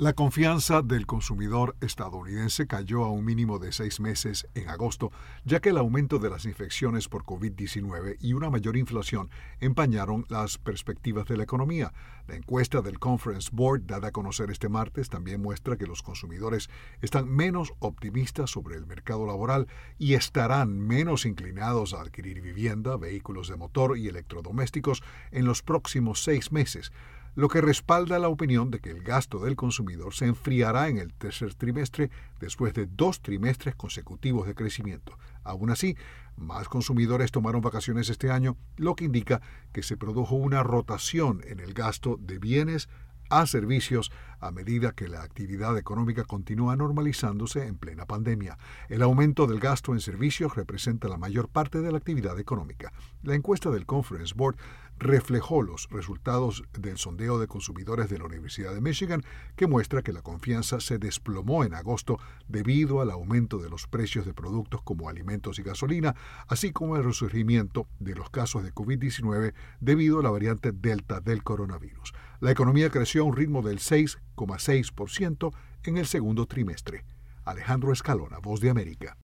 La confianza del consumidor estadounidense cayó a un mínimo de seis meses en agosto, ya que el aumento de las infecciones por COVID-19 y una mayor inflación empañaron las perspectivas de la economía. La encuesta del Conference Board, dada a conocer este martes, también muestra que los consumidores están menos optimistas sobre el mercado laboral y estarán menos inclinados a adquirir vivienda, vehículos de motor y electrodomésticos en los próximos seis meses lo que respalda la opinión de que el gasto del consumidor se enfriará en el tercer trimestre después de dos trimestres consecutivos de crecimiento. Aún así, más consumidores tomaron vacaciones este año, lo que indica que se produjo una rotación en el gasto de bienes a servicios a medida que la actividad económica continúa normalizándose en plena pandemia. El aumento del gasto en servicios representa la mayor parte de la actividad económica. La encuesta del Conference Board reflejó los resultados del sondeo de consumidores de la Universidad de Michigan, que muestra que la confianza se desplomó en agosto debido al aumento de los precios de productos como alimentos y gasolina, así como el resurgimiento de los casos de COVID-19 debido a la variante Delta del coronavirus. La economía creció a un ritmo del 6,6% en el segundo trimestre. Alejandro Escalona, Voz de América.